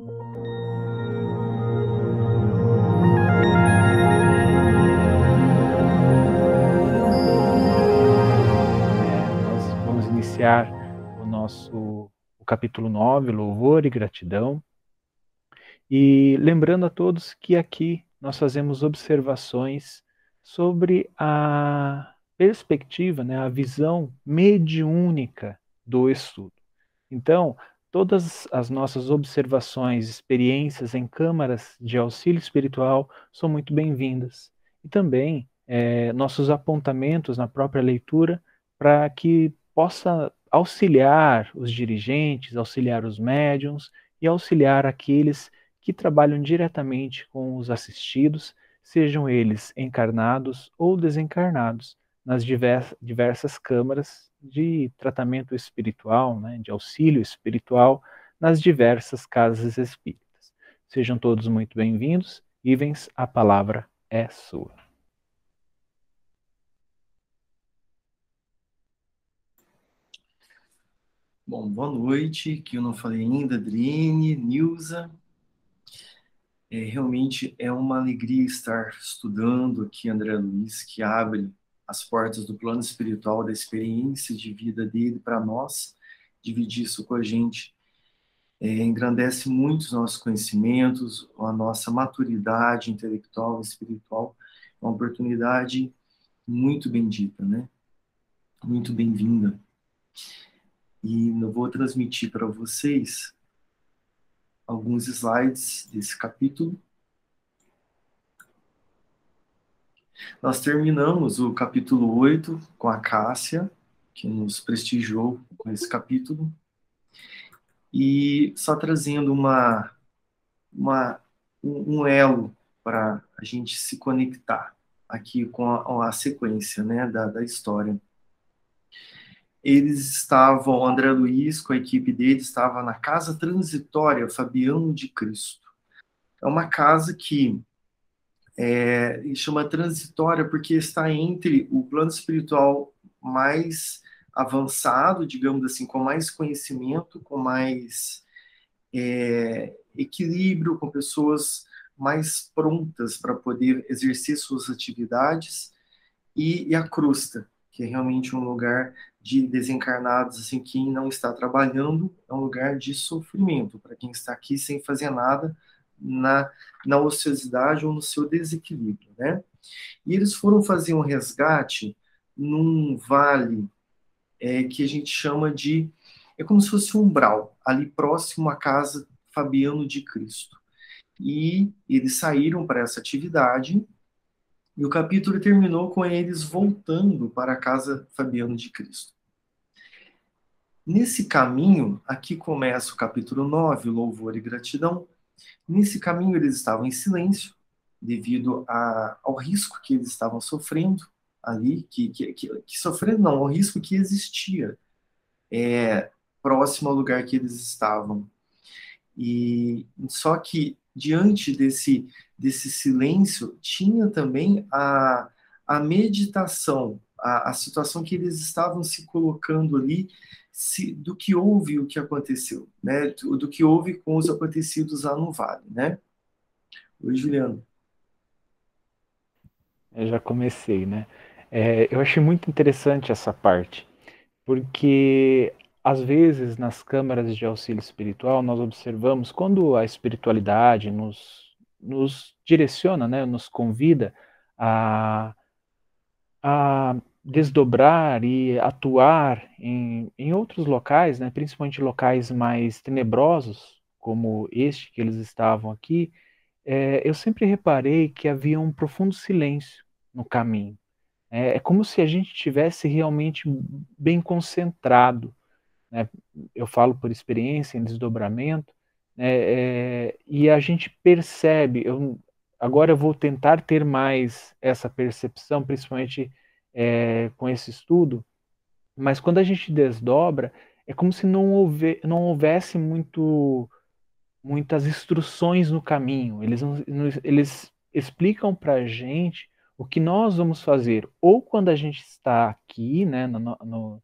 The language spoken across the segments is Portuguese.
nós vamos iniciar o nosso o capítulo 9, louvor e gratidão. E lembrando a todos que aqui nós fazemos observações sobre a perspectiva, né, a visão mediúnica do estudo. Então, todas as nossas observações, experiências em câmaras de auxílio espiritual são muito bem-vindas. E também é, nossos apontamentos na própria leitura para que possa auxiliar os dirigentes, auxiliar os médiums e auxiliar aqueles que trabalham diretamente com os assistidos, sejam eles encarnados ou desencarnados, nas diversas câmaras de tratamento espiritual, né, de auxílio espiritual, nas diversas casas espíritas. Sejam todos muito bem-vindos. Ivens, a palavra é sua. Bom, boa noite, que eu não falei ainda, Adriene, Nilza, é, realmente é uma alegria estar estudando aqui André Luiz, que abre as portas do plano espiritual, da experiência de vida dele para nós, dividir isso com a gente. É, engrandece muito os nossos conhecimentos, a nossa maturidade intelectual e espiritual. É uma oportunidade muito bendita, né? Muito bem-vinda. E eu vou transmitir para vocês alguns slides desse capítulo. Nós terminamos o capítulo 8 com a Cássia, que nos prestigiou com esse capítulo. E só trazendo uma, uma um elo para a gente se conectar aqui com a, a sequência né, da, da história eles estavam, André Luiz, com a equipe dele, estava na Casa Transitória Fabiano de Cristo. É uma casa que é, chama transitória porque está entre o plano espiritual mais avançado, digamos assim, com mais conhecimento, com mais é, equilíbrio, com pessoas mais prontas para poder exercer suas atividades, e, e a crusta, que é realmente um lugar de desencarnados, assim, quem não está trabalhando é um lugar de sofrimento para quem está aqui sem fazer nada na, na ociosidade ou no seu desequilíbrio, né? E eles foram fazer um resgate num vale é, que a gente chama de é como se fosse um umbral ali próximo à casa Fabiano de Cristo. E eles saíram para essa atividade e o capítulo terminou com eles voltando para a casa Fabiano de Cristo. Nesse caminho, aqui começa o capítulo 9, louvor e gratidão. Nesse caminho eles estavam em silêncio, devido a, ao risco que eles estavam sofrendo ali, que, que, que, que sofrendo não, ao risco que existia é, próximo ao lugar que eles estavam. E só que diante desse, desse silêncio tinha também a, a meditação, a, a situação que eles estavam se colocando ali se, do que houve o que aconteceu, né? Do, do, que houve com os acontecidos lá no Vale, né? Oi, Juliano. Eu já comecei, né? É, eu achei muito interessante essa parte, porque às vezes nas câmaras de auxílio espiritual nós observamos quando a espiritualidade nos, nos direciona, né, nos convida a, a desdobrar e atuar em, em outros locais, né, principalmente locais mais tenebrosos, como este que eles estavam aqui, é, eu sempre reparei que havia um profundo silêncio no caminho. É, é como se a gente tivesse realmente bem concentrado. Né? Eu falo por experiência em desdobramento, né? é, e a gente percebe. Eu, agora eu vou tentar ter mais essa percepção, principalmente é, com esse estudo, mas quando a gente desdobra, é como se não, houve, não houvesse muito, muitas instruções no caminho. Eles, eles explicam para a gente o que nós vamos fazer, ou quando a gente está aqui, né, no, no,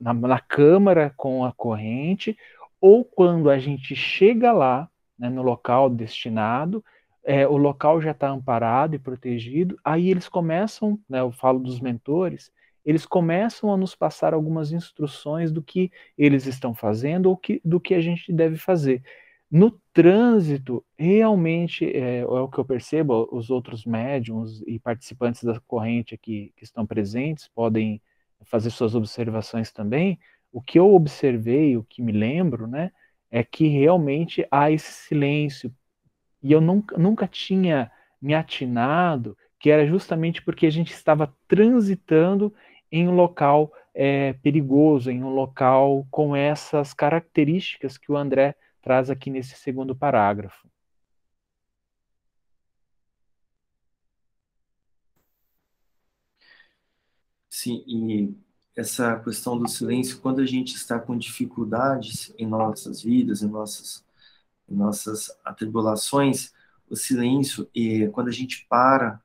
na, na câmara com a corrente, ou quando a gente chega lá né, no local destinado, é, o local já está amparado e protegido, aí eles começam, né, eu falo dos mentores, eles começam a nos passar algumas instruções do que eles estão fazendo ou que, do que a gente deve fazer. No trânsito, realmente, é, é, o que eu percebo, os outros médiums e participantes da corrente aqui que estão presentes podem fazer suas observações também. O que eu observei, o que me lembro, né, é que realmente há esse silêncio. E eu nunca, nunca tinha me atinado que era justamente porque a gente estava transitando em um local é, perigoso, em um local com essas características que o André traz aqui nesse segundo parágrafo. Sim, e essa questão do silêncio, quando a gente está com dificuldades em nossas vidas, em nossas, nossas atribulações, o silêncio, e quando a gente para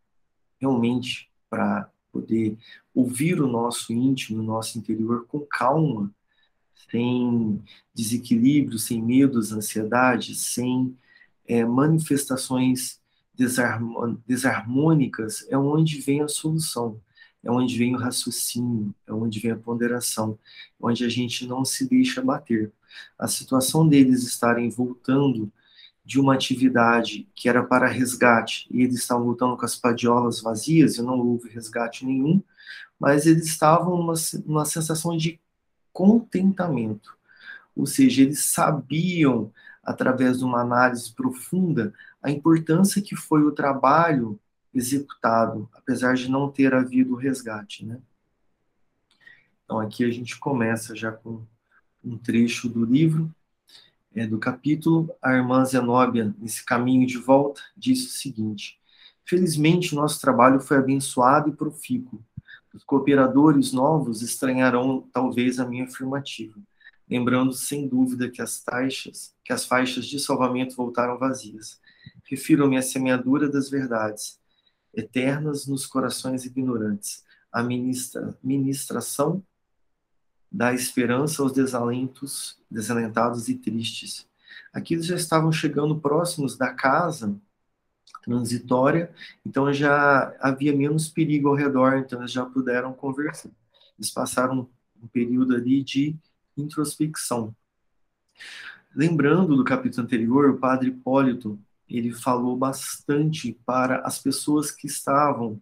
realmente para poder ouvir o nosso íntimo, o nosso interior com calma, sem desequilíbrio, sem medos, ansiedades, sem é, manifestações desarmônicas, é onde vem a solução, é onde vem o raciocínio, é onde vem a ponderação, onde a gente não se deixa bater. A situação deles estarem voltando de uma atividade que era para resgate, e eles estavam voltando com as padiolas vazias, e não houve resgate nenhum, mas eles estavam numa, numa sensação de contentamento. Ou seja, eles sabiam, através de uma análise profunda, a importância que foi o trabalho executado, apesar de não ter havido resgate. Né? Então, aqui a gente começa já com um trecho do livro, é, do capítulo. A irmã Zenóbia, nesse caminho de volta, disse o seguinte: Felizmente, nosso trabalho foi abençoado e profícuo os cooperadores novos estranharão talvez a minha afirmativa, lembrando sem dúvida que as taxas, que as faixas de salvamento voltaram vazias. Refiro-me à semeadura das verdades, eternas nos corações ignorantes, a ministra, ministração da esperança aos desalentos, desalentados e tristes. Aqui eles já estavam chegando próximos da casa transitória, então já havia menos perigo ao redor, então eles já puderam conversar. Eles passaram um período ali de introspecção. Lembrando do capítulo anterior, o padre Hipólito, ele falou bastante para as pessoas que estavam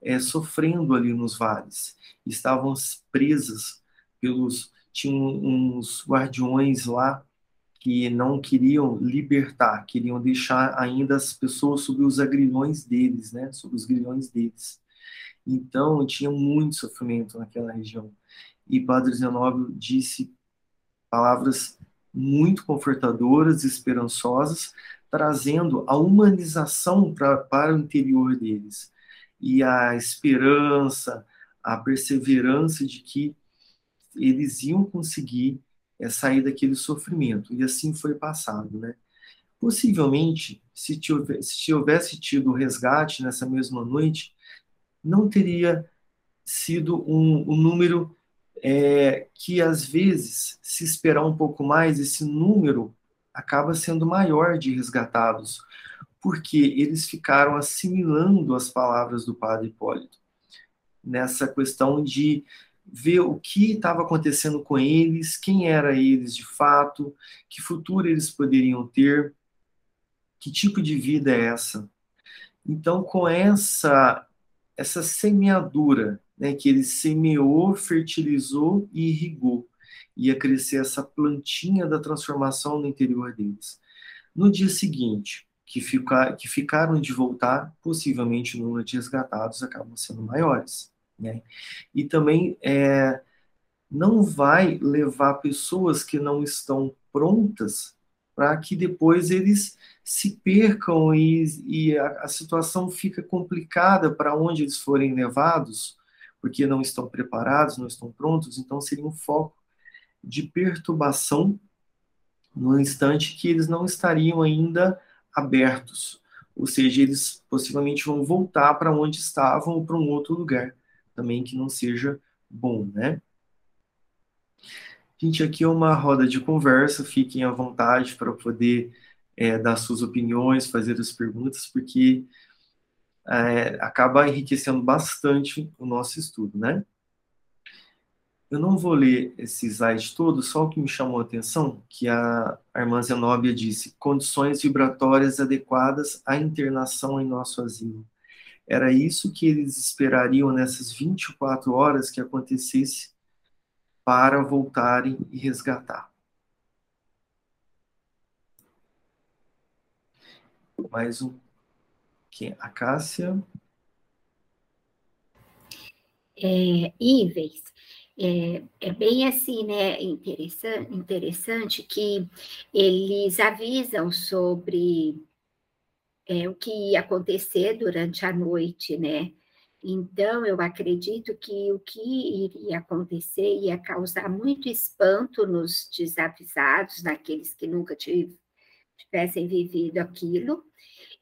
é, sofrendo ali nos vales, estavam presas pelos tinham uns guardiões lá que não queriam libertar, queriam deixar ainda as pessoas sob os agrilhões deles, né, sob os grilhões deles. Então, tinha muito sofrimento naquela região. E Padre Zenóbio disse palavras muito confortadoras esperançosas, trazendo a humanização pra, para o interior deles. E a esperança, a perseverança de que eles iam conseguir é sair daquele sofrimento. E assim foi passado, né? Possivelmente, se, tivesse, se houvesse tido o resgate nessa mesma noite, não teria sido um, um número é, que, às vezes, se esperar um pouco mais, esse número acaba sendo maior de resgatados, porque eles ficaram assimilando as palavras do padre Hipólito, nessa questão de ver o que estava acontecendo com eles, quem era eles de fato, que futuro eles poderiam ter, que tipo de vida é essa. Então, com essa essa semeadura, né, que ele semeou, fertilizou e irrigou, ia crescer essa plantinha da transformação no interior deles. No dia seguinte, que, ficar, que ficaram de voltar, possivelmente o número de resgatados acabam sendo maiores. Né? E também é, não vai levar pessoas que não estão prontas para que depois eles se percam e, e a, a situação fica complicada para onde eles forem levados, porque não estão preparados, não estão prontos, então seria um foco de perturbação no instante que eles não estariam ainda abertos, ou seja, eles possivelmente vão voltar para onde estavam ou para um outro lugar também que não seja bom, né? Gente, aqui é uma roda de conversa, fiquem à vontade para poder é, dar suas opiniões, fazer as perguntas, porque é, acaba enriquecendo bastante o nosso estudo, né? Eu não vou ler esse slide todo, só o que me chamou a atenção, que a, irmã Zenóbia disse, condições vibratórias adequadas à internação em nosso asilo. Era isso que eles esperariam nessas 24 horas que acontecesse para voltarem e resgatar. Mais um. Quem? A Cássia. É, Ives, é, é, bem assim, né? Interessante, interessante que eles avisam sobre é, o que ia acontecer durante a noite, né? Então, eu acredito que o que iria acontecer ia causar muito espanto nos desavisados, naqueles que nunca tivessem vivido aquilo,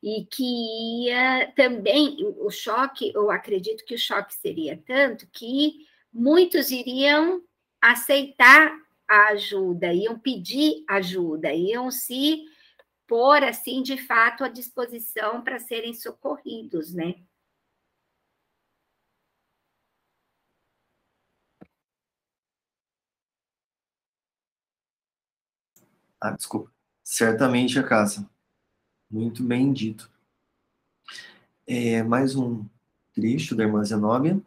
e que ia também, o choque, eu acredito que o choque seria tanto que muitos iriam aceitar a ajuda, iam pedir ajuda, iam se pôr assim de fato à disposição para serem socorridos, né? Ah, desculpa. Certamente a casa. Muito bem dito. É, mais um trecho da irmã Zenóbia.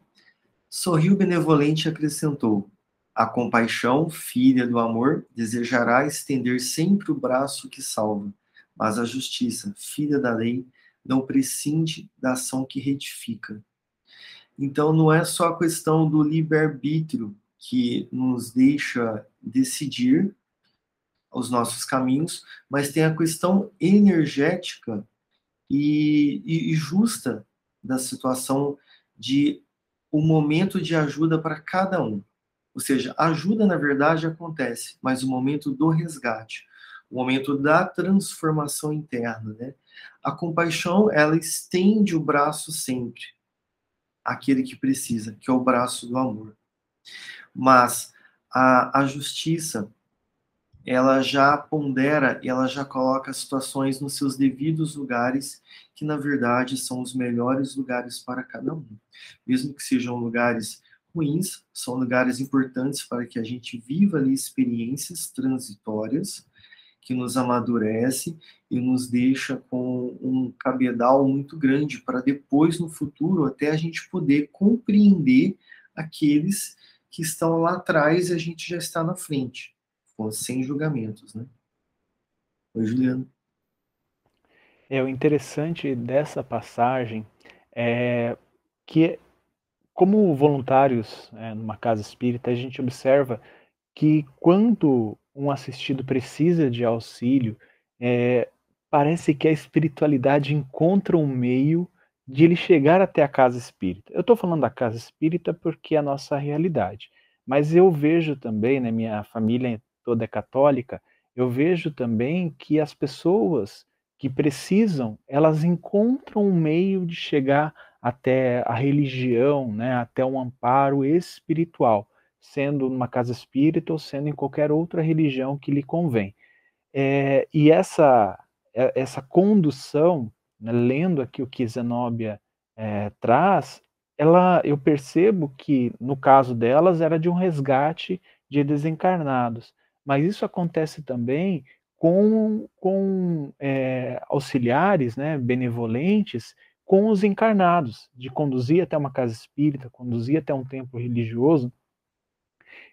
Sorriu benevolente e acrescentou: A compaixão, filha do amor, desejará estender sempre o braço que salva, mas a justiça, filha da lei, não prescinde da ação que retifica. Então, não é só a questão do livre-arbítrio que nos deixa decidir os nossos caminhos, mas tem a questão energética e, e, e justa da situação de o momento de ajuda para cada um. Ou seja, ajuda, na verdade, acontece, mas o momento do resgate, o momento da transformação interna, né? A compaixão, ela estende o braço sempre àquele que precisa, que é o braço do amor. Mas a, a justiça, ela já pondera, ela já coloca situações nos seus devidos lugares, que na verdade são os melhores lugares para cada um. Mesmo que sejam lugares ruins, são lugares importantes para que a gente viva ali experiências transitórias que nos amadurece e nos deixa com um cabedal muito grande para depois no futuro até a gente poder compreender aqueles que estão lá atrás e a gente já está na frente sem julgamentos, né? Oi, Juliano. É, o interessante dessa passagem é que, como voluntários é, numa casa espírita, a gente observa que quando um assistido precisa de auxílio, é, parece que a espiritualidade encontra um meio de ele chegar até a casa espírita. Eu estou falando da casa espírita porque é a nossa realidade, mas eu vejo também, né, minha família toda é católica, eu vejo também que as pessoas que precisam, elas encontram um meio de chegar até a religião, né, até um amparo espiritual, sendo numa casa espírita ou sendo em qualquer outra religião que lhe convém. É, e essa, é, essa condução, né, lendo aqui o que Zenóbia é, traz, ela, eu percebo que no caso delas era de um resgate de desencarnados. Mas isso acontece também com, com é, auxiliares né, benevolentes com os encarnados, de conduzir até uma casa espírita, conduzir até um templo religioso,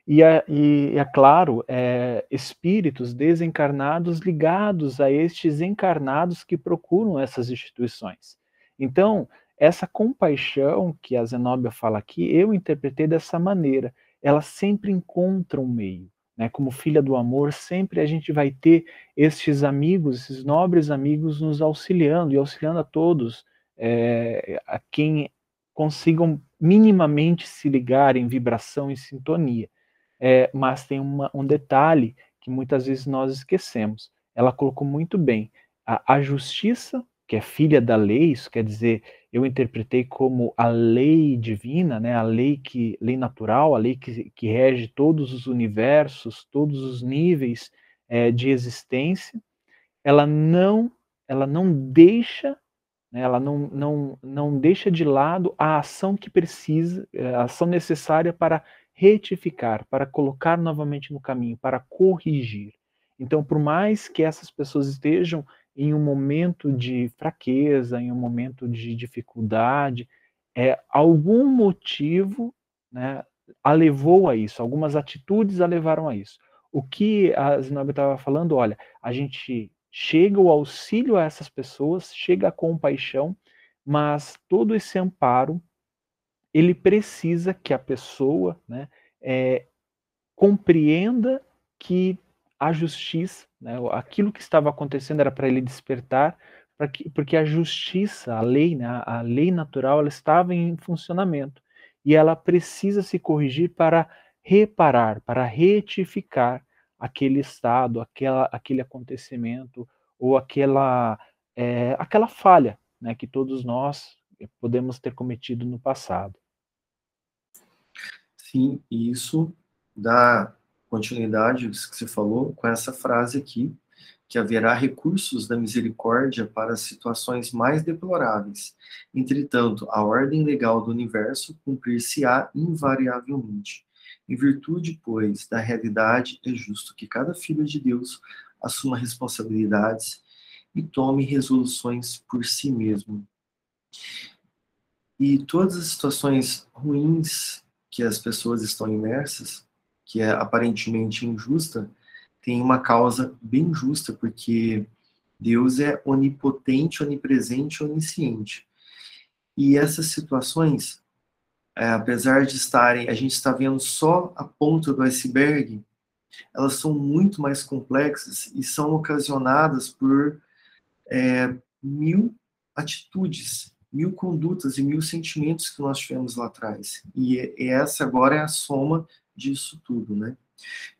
e, é, e é claro, é, espíritos desencarnados ligados a estes encarnados que procuram essas instituições. Então, essa compaixão que a Zenóbia fala aqui, eu interpretei dessa maneira. Ela sempre encontra um meio. Né? Como filha do amor, sempre a gente vai ter estes amigos, esses nobres amigos nos auxiliando e auxiliando a todos, é, a quem consigam minimamente se ligar em vibração e sintonia. É, mas tem uma, um detalhe que muitas vezes nós esquecemos. Ela colocou muito bem: a, a justiça, que é filha da lei, isso quer dizer eu interpretei como a lei divina, né, a lei que lei natural, a lei que, que rege todos os universos, todos os níveis é, de existência, ela não, ela não deixa, né, ela não, não, não deixa de lado a ação que precisa, eh, a ação necessária para retificar, para colocar novamente no caminho, para corrigir. Então, por mais que essas pessoas estejam em um momento de fraqueza, em um momento de dificuldade, é, algum motivo né, a levou a isso, algumas atitudes a levaram a isso. O que a Zinobia estava falando, olha, a gente chega o auxílio a essas pessoas, chega a compaixão, mas todo esse amparo, ele precisa que a pessoa né, é, compreenda que a justiça, né, aquilo que estava acontecendo era para ele despertar, que, porque a justiça, a lei, né, a lei natural, ela estava em funcionamento. E ela precisa se corrigir para reparar, para retificar aquele estado, aquela, aquele acontecimento ou aquela, é, aquela falha né, que todos nós podemos ter cometido no passado. Sim, isso dá continuidade que você falou com essa frase aqui, que haverá recursos da misericórdia para situações mais deploráveis. Entretanto, a ordem legal do universo cumprir-se-á invariavelmente. Em virtude, pois, da realidade, é justo que cada filho de Deus assuma responsabilidades e tome resoluções por si mesmo. E todas as situações ruins que as pessoas estão imersas, que é aparentemente injusta, tem uma causa bem justa, porque Deus é onipotente, onipresente, onisciente. E essas situações, é, apesar de estarem, a gente está vendo só a ponta do iceberg, elas são muito mais complexas e são ocasionadas por é, mil atitudes, mil condutas e mil sentimentos que nós tivemos lá atrás. E, e essa agora é a soma disso tudo, né?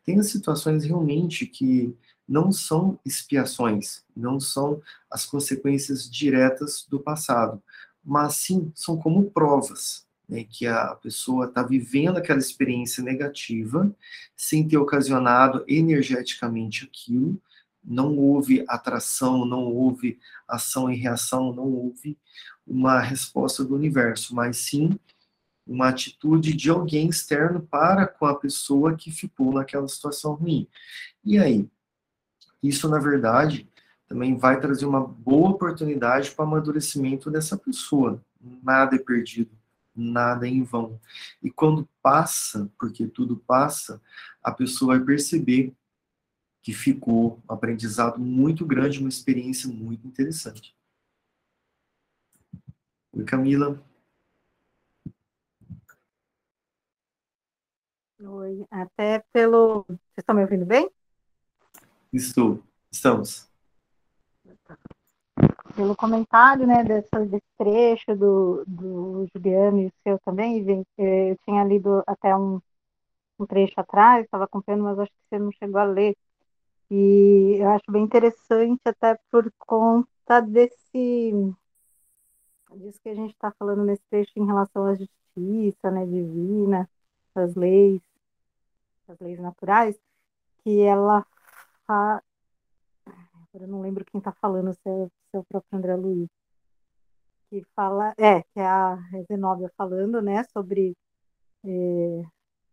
Tem situações realmente que não são expiações, não são as consequências diretas do passado, mas sim são como provas, né, que a pessoa está vivendo aquela experiência negativa sem ter ocasionado energeticamente aquilo, não houve atração, não houve ação e reação, não houve uma resposta do universo, mas sim uma atitude de alguém externo para com a pessoa que ficou naquela situação ruim. E aí? Isso, na verdade, também vai trazer uma boa oportunidade para o amadurecimento dessa pessoa. Nada é perdido, nada é em vão. E quando passa, porque tudo passa, a pessoa vai perceber que ficou um aprendizado muito grande, uma experiência muito interessante. Oi, Camila. Oi, até pelo. Vocês estão me ouvindo bem? Estou, estamos. Pelo comentário, né, dessa, desse trecho do, do Juliano e o seu também, eu tinha lido até um, um trecho atrás, estava acompanhando, mas acho que você não chegou a ler. E eu acho bem interessante, até por conta desse. disso que a gente está falando nesse trecho em relação à justiça né, divina, as leis as leis naturais, que ela fa... agora eu não lembro quem está falando, se é, se é, o próprio André Luiz, que fala, é, que é a Zenóbia falando, né, sobre é,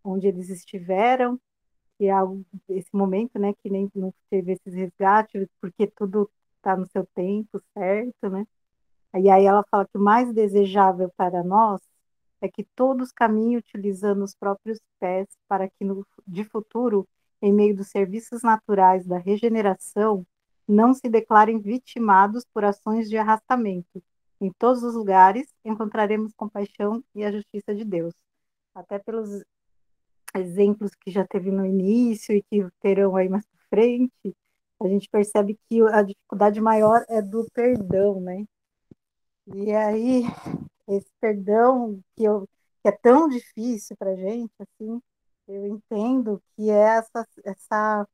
onde eles estiveram, que é esse momento, né, que nem não teve esses resgates, porque tudo está no seu tempo certo, né, e aí ela fala que o mais desejável para nós é que todos caminhem utilizando os próprios pés para que no, de futuro, em meio dos serviços naturais da regeneração, não se declarem vitimados por ações de arrastamento. Em todos os lugares encontraremos compaixão e a justiça de Deus. Até pelos exemplos que já teve no início e que terão aí mais para frente, a gente percebe que a dificuldade maior é do perdão, né? E aí esse perdão que, eu, que é tão difícil para gente, assim, eu entendo que é essa, essa,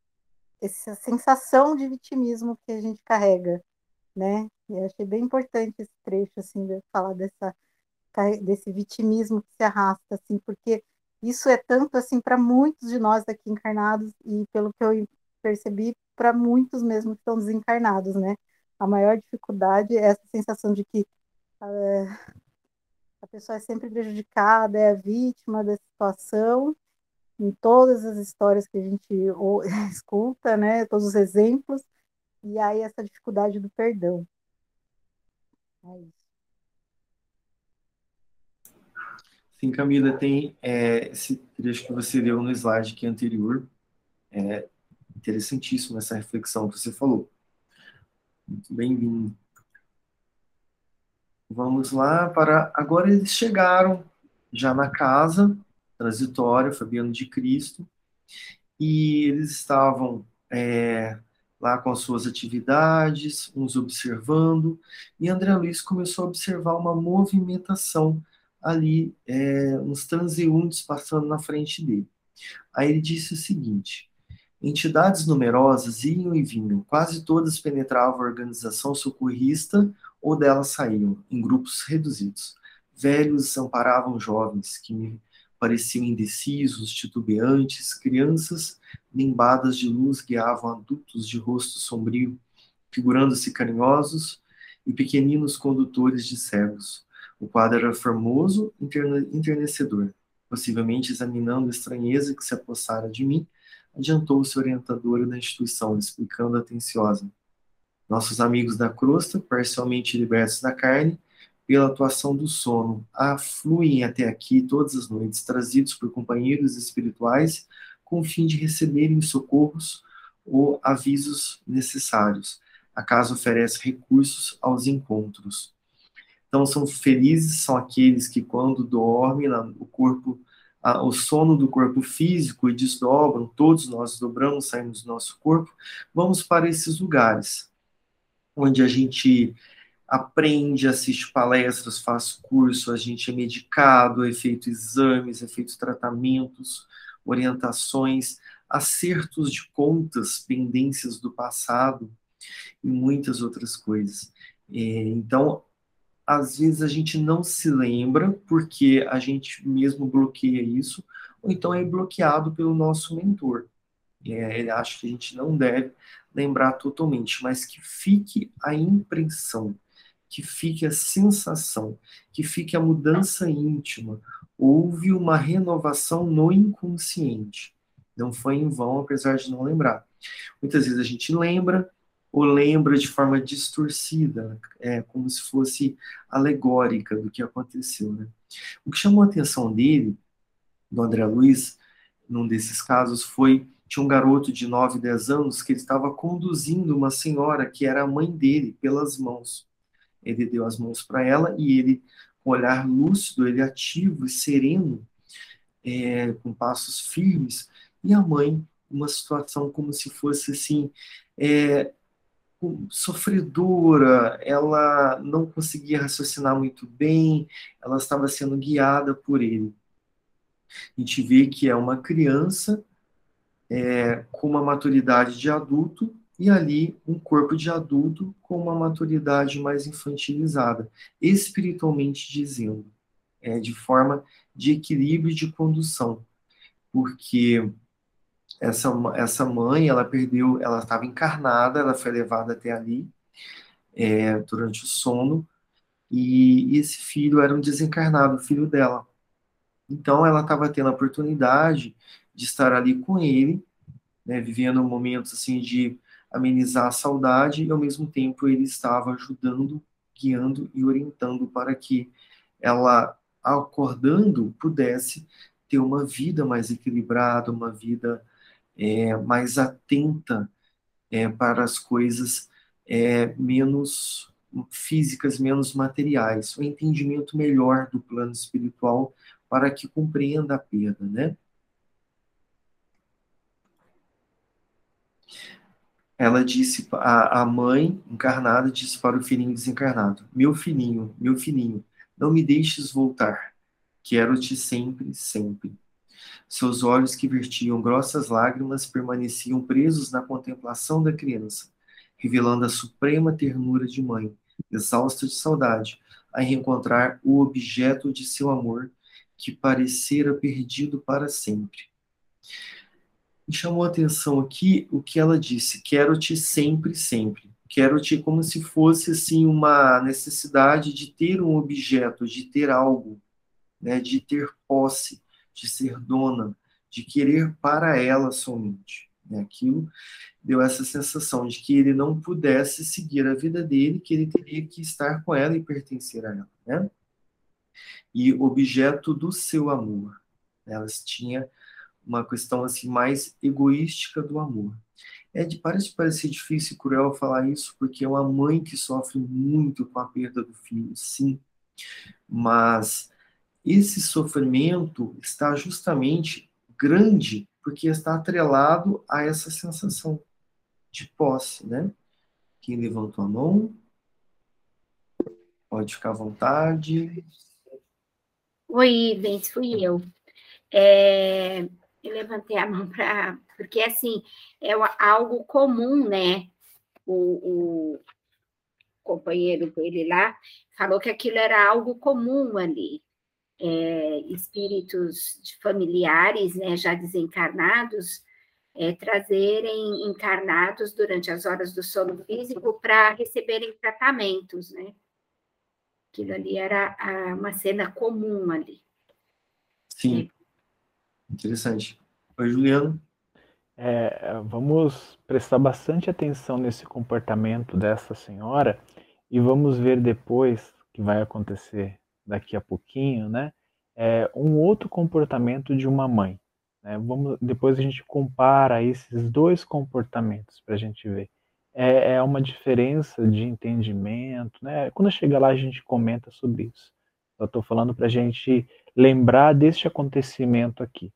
essa sensação de vitimismo que a gente carrega, né? E eu achei bem importante esse trecho, assim, de falar dessa, desse vitimismo que se arrasta, assim, porque isso é tanto, assim, para muitos de nós aqui encarnados, e pelo que eu percebi, para muitos mesmo que estão desencarnados, né? A maior dificuldade é essa sensação de que é, a pessoa é sempre prejudicada, é a vítima da situação, em todas as histórias que a gente escuta, né? Todos os exemplos, e aí essa dificuldade do perdão. É isso. Sim, Camila, tem é, esse trecho que você leu no slide que é anterior. É interessantíssimo essa reflexão que você falou. Muito bem-vindo. Vamos lá para. Agora eles chegaram já na casa transitória, Fabiano de Cristo, e eles estavam é, lá com as suas atividades, uns observando, e André Luiz começou a observar uma movimentação ali, é, uns transeuntes passando na frente dele. Aí ele disse o seguinte: entidades numerosas iam e vinham, quase todas penetravam a organização socorrista ou dela saíam, em grupos reduzidos. Velhos amparavam jovens que me pareciam indecisos, titubeantes, crianças limbadas de luz guiavam adultos de rosto sombrio, figurando-se carinhosos, e pequeninos condutores de cegos. O quadro era formoso, enternecedor. Possivelmente examinando a estranheza que se apossara de mim, adiantou-se orientadora da instituição, explicando atenciosa. Nossos amigos da crosta, parcialmente libertos da carne, pela atuação do sono, afluem até aqui todas as noites, trazidos por companheiros espirituais, com o fim de receberem socorros ou avisos necessários. A casa oferece recursos aos encontros. Então, são felizes são aqueles que, quando dormem, o corpo, o sono do corpo físico e desdobram, todos nós dobramos, saímos do nosso corpo, vamos para esses lugares onde a gente aprende, assiste palestras, faz curso, a gente é medicado, é feito exames, é feito tratamentos, orientações, acertos de contas, pendências do passado e muitas outras coisas. É, então, às vezes a gente não se lembra porque a gente mesmo bloqueia isso, ou então é bloqueado pelo nosso mentor. É, ele acha que a gente não deve lembrar totalmente, mas que fique a impressão, que fique a sensação, que fique a mudança íntima. Houve uma renovação no inconsciente. Não foi em vão, apesar de não lembrar. Muitas vezes a gente lembra, ou lembra de forma distorcida, é, como se fosse alegórica do que aconteceu. Né? O que chamou a atenção dele, do André Luiz, num desses casos, foi tinha um garoto de 9, 10 anos que ele estava conduzindo uma senhora que era a mãe dele pelas mãos. Ele deu as mãos para ela e ele, com olhar lúcido, ele ativo e sereno, é, com passos firmes, e a mãe, uma situação como se fosse assim, é, sofredora, ela não conseguia raciocinar muito bem, ela estava sendo guiada por ele. A gente vê que é uma criança é, com uma maturidade de adulto e ali um corpo de adulto com uma maturidade mais infantilizada, espiritualmente dizendo, é, de forma de equilíbrio de condução, porque essa, essa mãe, ela perdeu, ela estava encarnada, ela foi levada até ali é, durante o sono, e esse filho era um desencarnado, filho dela. Então ela estava tendo a oportunidade de estar ali com ele, né, vivendo momentos assim de amenizar a saudade e ao mesmo tempo ele estava ajudando, guiando e orientando para que ela, acordando, pudesse ter uma vida mais equilibrada, uma vida é, mais atenta é, para as coisas é, menos físicas, menos materiais, um entendimento melhor do plano espiritual para que compreenda a perda, né? ela disse, a, a mãe encarnada disse para o filhinho desencarnado: Meu filhinho, meu filhinho, não me deixes voltar. Quero-te sempre, sempre. Seus olhos, que vertiam grossas lágrimas, permaneciam presos na contemplação da criança, revelando a suprema ternura de mãe, exausta de saudade, a reencontrar o objeto de seu amor, que parecera perdido para sempre. Me chamou a atenção aqui o que ela disse: quero-te sempre, sempre. Quero-te como se fosse assim uma necessidade de ter um objeto, de ter algo, né, de ter posse, de ser dona, de querer para ela somente. Né? Aquilo deu essa sensação de que ele não pudesse seguir a vida dele, que ele teria que estar com ela e pertencer a ela. Né? E objeto do seu amor. Elas tinham uma questão assim mais egoística do amor. É de parece parecer difícil e cruel falar isso, porque é uma mãe que sofre muito com a perda do filho, sim. Mas esse sofrimento está justamente grande porque está atrelado a essa sensação de posse, né? Quem levantou a mão? Pode ficar à vontade. Oi, Bens, fui eu. É, eu levantei a mão para. Porque, assim, é algo comum, né? O, o companheiro dele lá falou que aquilo era algo comum ali é, espíritos familiares, né, já desencarnados, é, trazerem encarnados durante as horas do sono físico para receberem tratamentos, né? Aquilo ali era a, uma cena comum ali. Sim. É. Interessante. Oi, Juliano. É, vamos prestar bastante atenção nesse comportamento dessa senhora e vamos ver depois que vai acontecer daqui a pouquinho, né? É um outro comportamento de uma mãe. Né? Vamos, depois a gente compara esses dois comportamentos para a gente ver. É, é uma diferença de entendimento, né? Quando chegar lá a gente comenta sobre isso. Eu estou falando para a gente lembrar deste acontecimento aqui.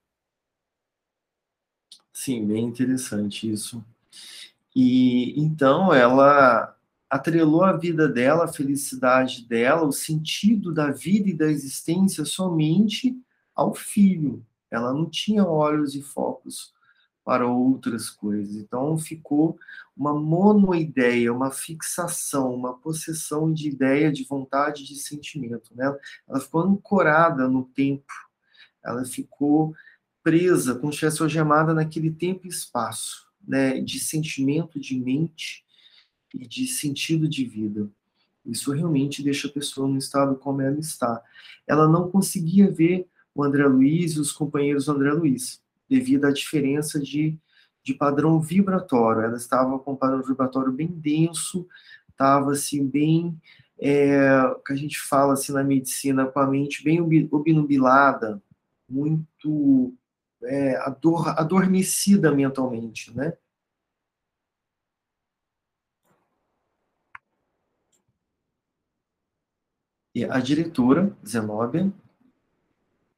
Sim, bem interessante isso. E então ela atrelou a vida dela, a felicidade dela, o sentido da vida e da existência somente ao filho. Ela não tinha olhos e focos para outras coisas. Então ficou uma monoideia, uma fixação, uma possessão de ideia, de vontade, de sentimento. Né? Ela ficou ancorada no tempo. Ela ficou presa, com estivesse algemada naquele tempo e espaço, né? de sentimento, de mente, e de sentido de vida. Isso realmente deixa a pessoa no estado como ela está. Ela não conseguia ver o André Luiz e os companheiros do André Luiz, devido à diferença de, de padrão vibratório. Ela estava com um padrão vibratório bem denso, estava assim, bem. É, que a gente fala assim na medicina, com a mente bem obnubilada, muito é, ador, adormecida mentalmente, né? A diretora, Zenóbia,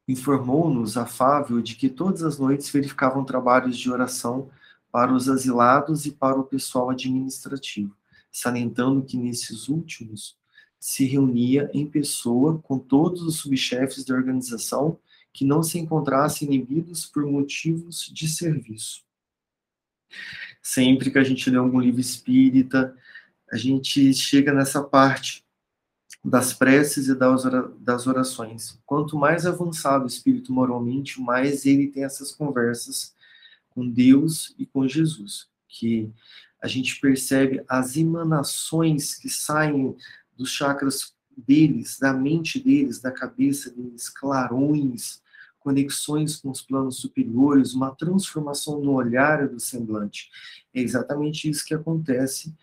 informou-nos afável de que todas as noites verificavam trabalhos de oração para os asilados e para o pessoal administrativo, salientando que nesses últimos se reunia em pessoa com todos os subchefes da organização que não se encontrassem inibidos por motivos de serviço. Sempre que a gente lê algum livro espírita, a gente chega nessa parte das preces e das orações. Quanto mais avançado o espírito moralmente, mais ele tem essas conversas com Deus e com Jesus, que a gente percebe as emanações que saem dos chakras deles, da mente deles, da cabeça deles, clarões, conexões com os planos superiores, uma transformação no olhar do semblante. É exatamente isso que acontece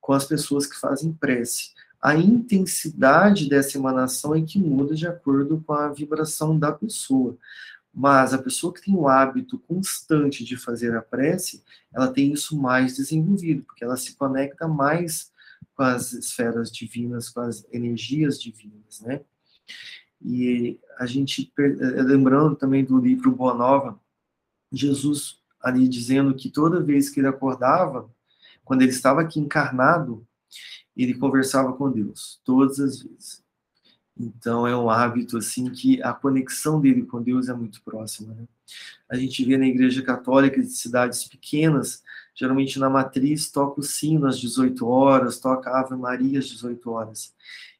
com as pessoas que fazem prece a intensidade dessa emanação é que muda de acordo com a vibração da pessoa. Mas a pessoa que tem o hábito constante de fazer a prece, ela tem isso mais desenvolvido, porque ela se conecta mais com as esferas divinas, com as energias divinas, né? E a gente, eh, lembrando também do livro Boa Nova, Jesus ali dizendo que toda vez que ele acordava, quando ele estava aqui encarnado, ele conversava com Deus todas as vezes. Então é um hábito assim que a conexão dele com Deus é muito próxima. Né? A gente vê na Igreja Católica de cidades pequenas, geralmente na matriz toca o sino às 18 horas, toca a Ave Maria às 18 horas.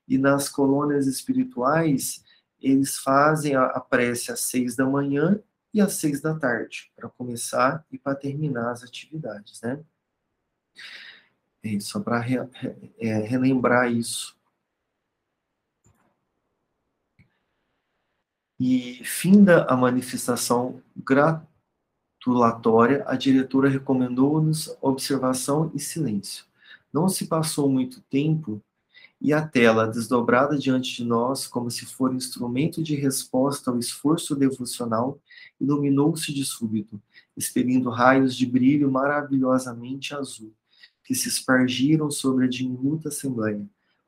E nas colônias espirituais, eles fazem a, a prece às 6 da manhã e às seis da tarde, para começar e para terminar as atividades, né? Só para re, é, relembrar isso. E finda a manifestação gratulatória, a diretora recomendou-nos observação e silêncio. Não se passou muito tempo e a tela, desdobrada diante de nós, como se for instrumento de resposta ao esforço devocional, iluminou-se de súbito, expelindo raios de brilho maravilhosamente azul, que se espargiram sobre a diminuta assembleia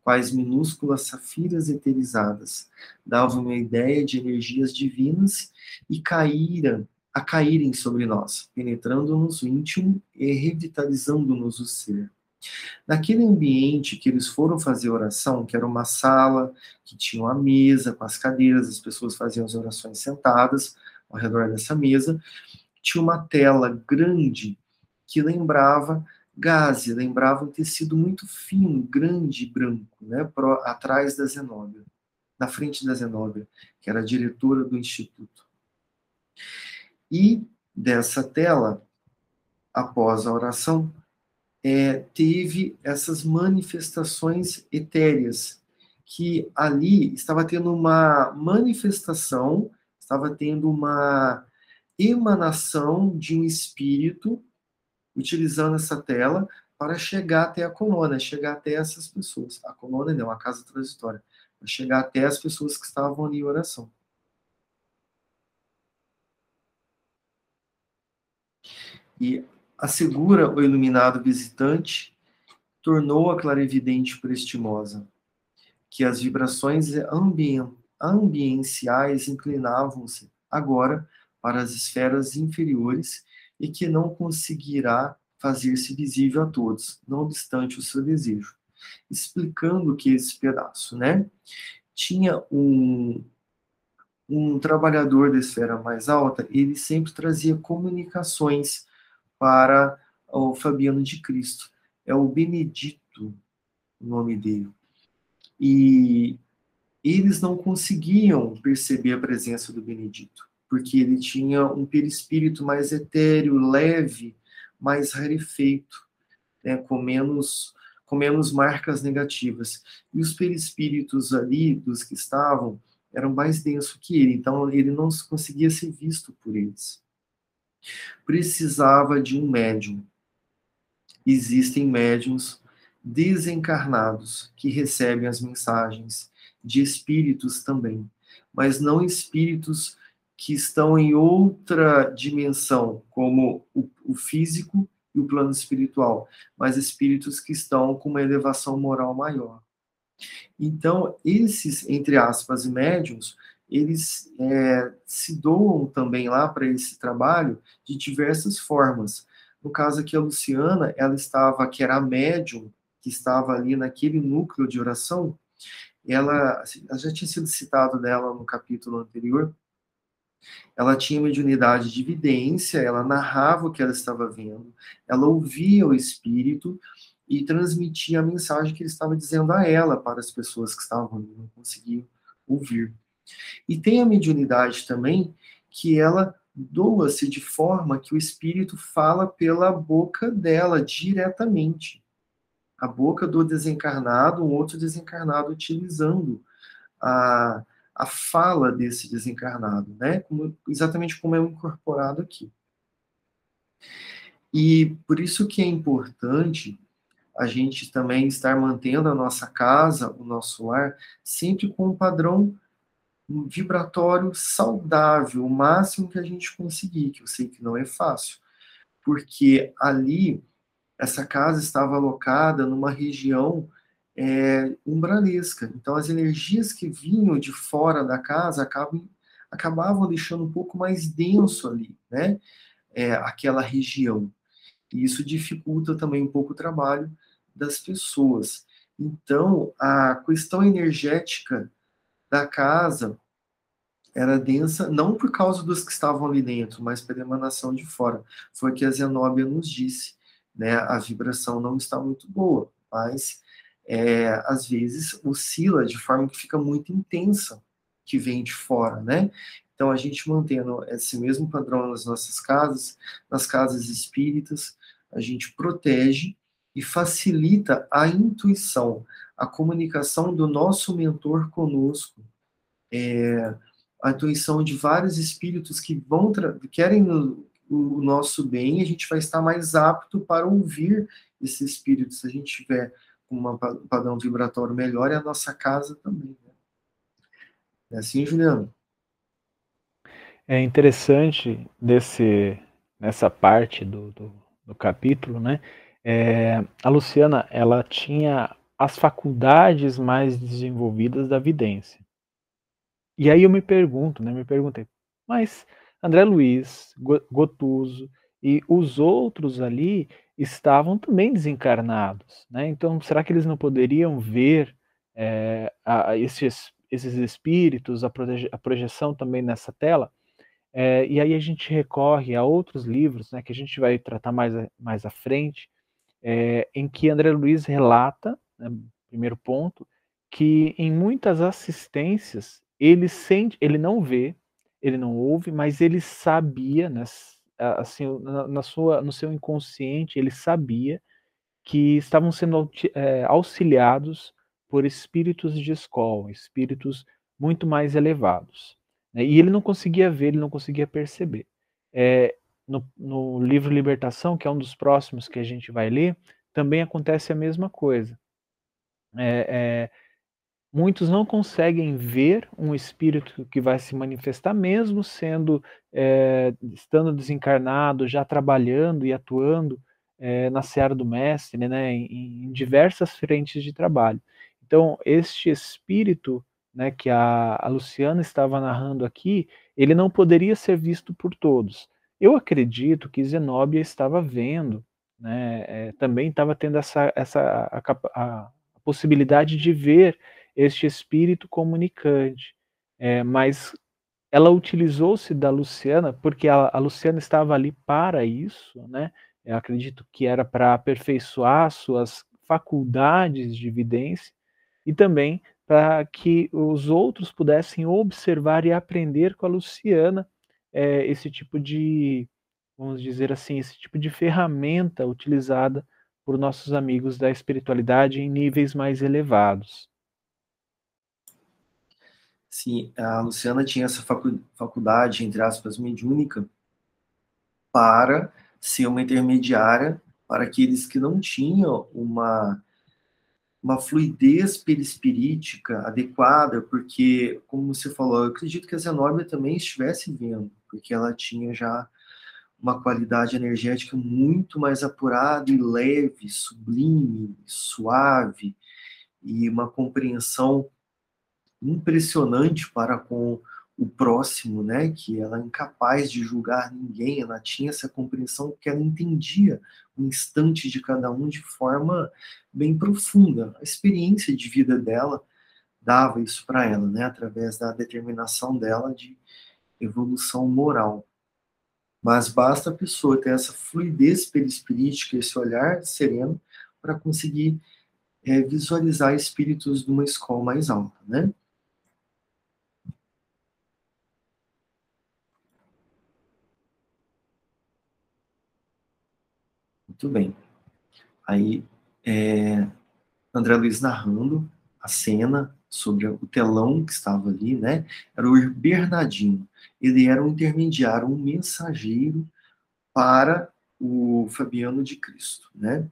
quais minúsculas safiras eterizadas, davam uma ideia de energias divinas e caíram, a caírem sobre nós, penetrando-nos o íntimo e revitalizando-nos o ser. Naquele ambiente que eles foram fazer oração, que era uma sala, que tinha uma mesa com as cadeiras, as pessoas faziam as orações sentadas ao redor dessa mesa, tinha uma tela grande que lembrava gaze, lembrava um tecido muito fino, grande e branco, né, pro, atrás da Zenobia, na frente da Zenobia, que era a diretora do instituto. E dessa tela, após a oração, é, teve essas manifestações etéreas, que ali estava tendo uma manifestação, estava tendo uma emanação de um espírito utilizando essa tela para chegar até a coluna, chegar até essas pessoas. A coluna não, a casa transitória. Para chegar até as pessoas que estavam ali em oração. E assegura o iluminado visitante, tornou a clarividente prestimosa, que as vibrações ambien ambienciais inclinavam-se agora para as esferas inferiores e que não conseguirá fazer-se visível a todos, não obstante o seu desejo. Explicando que esse pedaço, né? Tinha um, um trabalhador da esfera mais alta, ele sempre trazia comunicações para o Fabiano de Cristo. É o Benedito, o nome dele. E eles não conseguiam perceber a presença do Benedito porque ele tinha um perispírito mais etéreo, leve, mais rarefeito, né, com, menos, com menos marcas negativas. E os perispíritos ali, dos que estavam, eram mais densos que ele, então ele não conseguia ser visto por eles. Precisava de um médium. Existem médiums desencarnados que recebem as mensagens de espíritos também, mas não espíritos que estão em outra dimensão, como o, o físico e o plano espiritual, mas espíritos que estão com uma elevação moral maior. Então, esses, entre aspas, médiums, eles é, se doam também lá para esse trabalho de diversas formas. No caso aqui, a Luciana, ela estava, que era a médium, que estava ali naquele núcleo de oração, ela, ela já tinha sido citado dela no capítulo anterior, ela tinha mediunidade de evidência, ela narrava o que ela estava vendo, ela ouvia o espírito e transmitia a mensagem que ele estava dizendo a ela para as pessoas que estavam ali, não conseguiam ouvir. E tem a mediunidade também que ela doa-se de forma que o espírito fala pela boca dela diretamente. A boca do desencarnado, um outro desencarnado utilizando a a fala desse desencarnado, né? Como, exatamente como é incorporado aqui. E por isso que é importante a gente também estar mantendo a nossa casa, o nosso lar, sempre com um padrão vibratório saudável, o máximo que a gente conseguir, que eu sei que não é fácil, porque ali essa casa estava alocada numa região é, umbralesca. Então, as energias que vinham de fora da casa acabam, acabavam deixando um pouco mais denso ali, né? É, aquela região. E isso dificulta também um pouco o trabalho das pessoas. Então, a questão energética da casa era densa, não por causa dos que estavam ali dentro, mas pela emanação de fora. Foi o que a Zenóbia nos disse. Né? A vibração não está muito boa, mas é, às vezes oscila de forma que fica muito intensa, que vem de fora, né? Então, a gente mantendo esse mesmo padrão nas nossas casas, nas casas espíritas, a gente protege e facilita a intuição, a comunicação do nosso mentor conosco, é, a intuição de vários espíritos que vão querem o, o nosso bem, a gente vai estar mais apto para ouvir esse espírito se a gente tiver um padrão vibratório melhor, e a nossa casa também. Né? É assim, Juliano? É interessante desse, nessa parte do, do, do capítulo, né? É, a Luciana, ela tinha as faculdades mais desenvolvidas da vidência. E aí eu me pergunto, né? Me perguntei, mas André Luiz, Gotuso e os outros ali estavam também desencarnados, né? Então, será que eles não poderiam ver é, a, esses, esses espíritos, a, proje a projeção também nessa tela? É, e aí a gente recorre a outros livros, né, que a gente vai tratar mais, mais à frente, é, em que André Luiz relata, né, primeiro ponto, que em muitas assistências ele sente, ele não vê, ele não ouve, mas ele sabia, né, assim, na, sua, no seu inconsciente, ele sabia que estavam sendo é, auxiliados por espíritos de escola, espíritos muito mais elevados. Né? E ele não conseguia ver, ele não conseguia perceber. É, no, no, livro Libertação, que é um dos próximos que a gente vai ler, também acontece a mesma coisa. É, é, muitos não conseguem ver um espírito que vai se manifestar, mesmo sendo, é, estando desencarnado, já trabalhando e atuando é, na seara do mestre, né, em, em diversas frentes de trabalho. Então, este espírito né, que a, a Luciana estava narrando aqui, ele não poderia ser visto por todos. Eu acredito que Zenóbia estava vendo, né, é, também estava tendo essa, essa a, a, a, possibilidade de ver este espírito comunicante, é, mas ela utilizou-se da Luciana porque a, a, Luciana estava ali para isso, né? Eu acredito que era para aperfeiçoar suas faculdades de evidência e também para que os outros pudessem observar e aprender com a Luciana é, esse tipo de, vamos dizer assim, esse tipo de ferramenta utilizada por nossos amigos da espiritualidade em níveis mais elevados. Sim, a Luciana tinha essa faculdade, entre aspas, mediúnica, para ser uma intermediária para aqueles que não tinham uma uma fluidez perispirítica adequada, porque, como você falou, eu acredito que a Zenobia também estivesse vendo, porque ela tinha já uma qualidade energética muito mais apurada e leve, sublime, suave, e uma compreensão impressionante para com o próximo, né? Que ela é incapaz de julgar ninguém, ela tinha essa compreensão que ela entendia o instante de cada um de forma bem profunda. A experiência de vida dela dava isso para ela, né? Através da determinação dela de evolução moral. Mas basta a pessoa ter essa fluidez perispirítica, esse olhar sereno, para conseguir é, visualizar espíritos de uma escola mais alta, né? Muito bem. Aí, é, André Luiz narrando a cena sobre o telão que estava ali, né? Era o Bernardino. Ele era um intermediário, um mensageiro para o Fabiano de Cristo, né?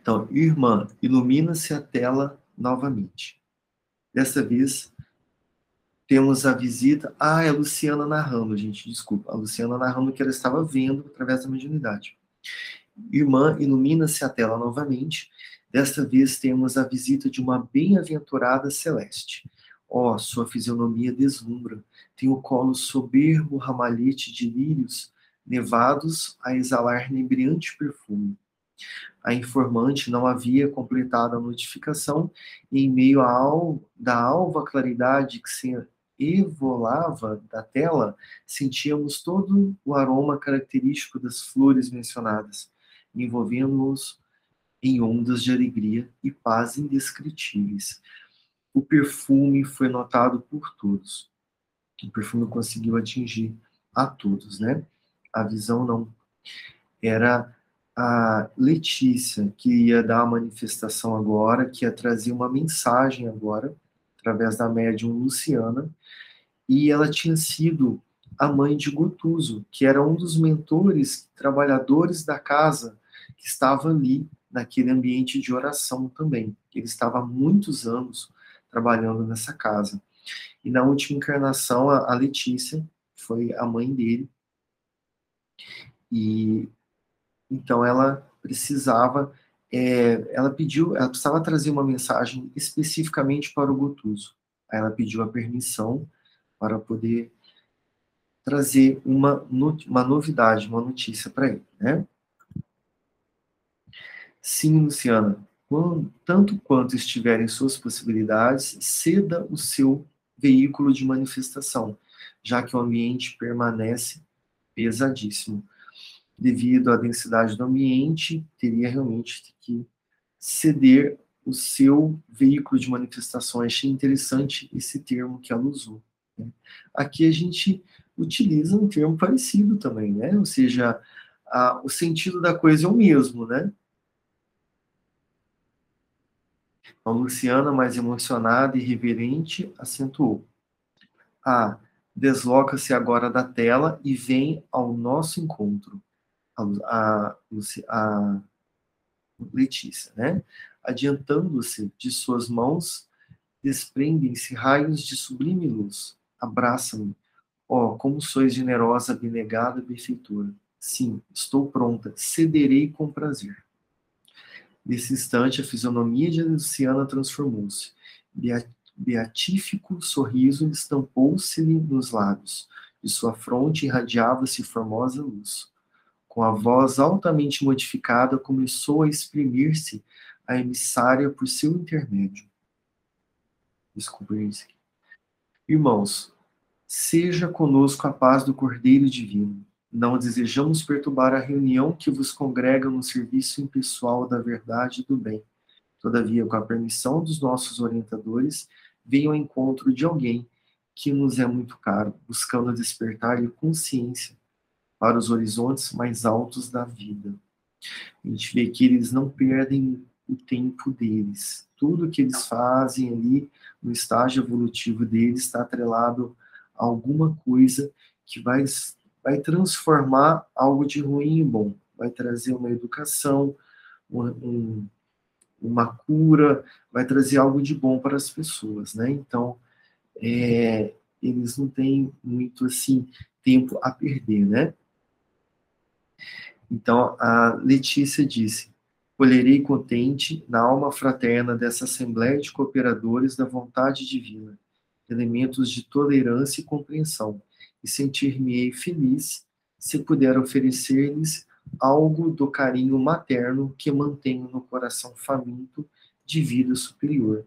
Então, irmã, ilumina-se a tela novamente. Dessa vez, temos a visita. Ah, é a Luciana narrando, gente, desculpa. A Luciana narrando que ela estava vendo através da mediunidade. Irmã, ilumina-se a tela novamente. Desta vez temos a visita de uma bem-aventurada celeste. Ó, oh, sua fisionomia deslumbra. Tem o colo soberbo ramalhete de lírios nevados a exalar inebriante perfume. A informante não havia completado a notificação e, em meio à da alva claridade que se evolava da tela, sentíamos todo o aroma característico das flores mencionadas envolvendo-os em ondas de alegria e paz indescritíveis. O perfume foi notado por todos. O perfume conseguiu atingir a todos, né? A visão não. Era a Letícia que ia dar a manifestação agora, que ia trazer uma mensagem agora, através da médium Luciana, e ela tinha sido a mãe de Gotuso, que era um dos mentores, trabalhadores da casa, que estava ali, naquele ambiente de oração também. Ele estava há muitos anos trabalhando nessa casa. E na última encarnação, a Letícia foi a mãe dele. E então ela precisava, é, ela pediu, ela precisava trazer uma mensagem especificamente para o Gotuso. Aí ela pediu a permissão para poder trazer uma, uma novidade, uma notícia para ele, né? Sim, Luciana, quando, tanto quanto estiverem suas possibilidades, ceda o seu veículo de manifestação, já que o ambiente permanece pesadíssimo. Devido à densidade do ambiente, teria realmente que ceder o seu veículo de manifestação. Achei interessante esse termo que ela usou. Né? Aqui a gente utiliza um termo parecido também, né? Ou seja, a, o sentido da coisa é o mesmo, né? A Luciana, mais emocionada e reverente, acentuou. A desloca-se agora da tela e vem ao nosso encontro. A, a, a Letícia, né? Adiantando-se de suas mãos, desprendem-se raios de sublime luz. Abraça-me Ó, oh, como sois generosa, abnegada, benfeitora. Sim, estou pronta, cederei com prazer. Nesse instante, a fisionomia de Luciana transformou-se. Beatífico sorriso estampou-se-lhe nos lábios. De sua fronte irradiava-se formosa luz. Com a voz altamente modificada, começou a exprimir-se a emissária por seu intermédio. Desculpa, isso Irmãos, Seja conosco a paz do Cordeiro Divino. Não desejamos perturbar a reunião que vos congrega no serviço impessoal da verdade e do bem. Todavia, com a permissão dos nossos orientadores, venho ao encontro de alguém que nos é muito caro, buscando despertar-lhe consciência para os horizontes mais altos da vida. A gente vê que eles não perdem o tempo deles. Tudo que eles fazem ali no estágio evolutivo deles está atrelado alguma coisa que vai, vai transformar algo de ruim em bom, vai trazer uma educação, um, uma cura, vai trazer algo de bom para as pessoas, né? Então, é, eles não têm muito assim tempo a perder, né? Então, a Letícia disse: colherei contente na alma fraterna dessa assembleia de cooperadores da vontade divina elementos de tolerância e compreensão, e sentir-me-ei feliz se puder oferecer-lhes algo do carinho materno que mantenho no coração faminto de vida superior.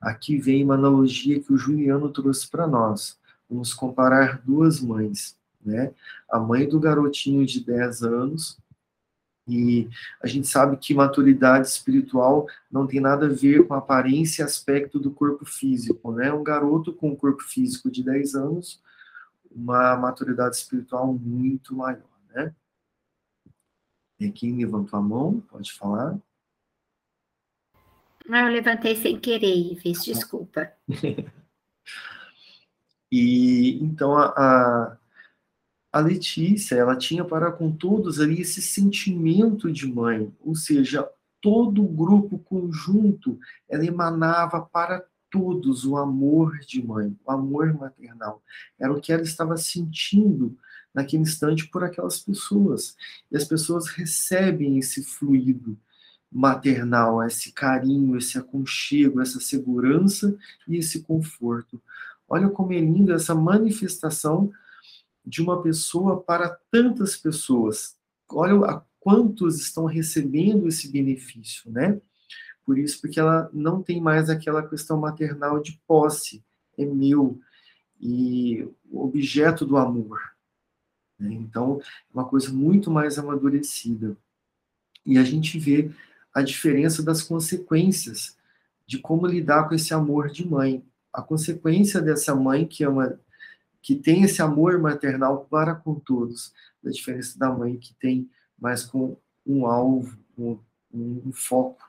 Aqui vem uma analogia que o Juliano trouxe para nós. Vamos comparar duas mães, né? A mãe do garotinho de 10 anos e a gente sabe que maturidade espiritual não tem nada a ver com a aparência e aspecto do corpo físico, né? Um garoto com um corpo físico de 10 anos, uma maturidade espiritual muito maior, né? E quem levantou a mão, pode falar. Ah, eu levantei sem querer, Ives, desculpa. e então a, a a Letícia, ela tinha para com todos ali esse sentimento de mãe, ou seja, todo o grupo conjunto, ela emanava para todos o amor de mãe, o amor maternal. Era o que ela estava sentindo naquele instante por aquelas pessoas. E as pessoas recebem esse fluido maternal, esse carinho, esse aconchego, essa segurança e esse conforto. Olha como é linda essa manifestação de uma pessoa para tantas pessoas. Olha a quantos estão recebendo esse benefício, né? Por isso, porque ela não tem mais aquela questão maternal de posse, é meu, e objeto do amor. Né? Então, é uma coisa muito mais amadurecida. E a gente vê a diferença das consequências de como lidar com esse amor de mãe. A consequência dessa mãe que ama que tem esse amor maternal para com todos, a diferença da mãe que tem mais com um alvo, um, um foco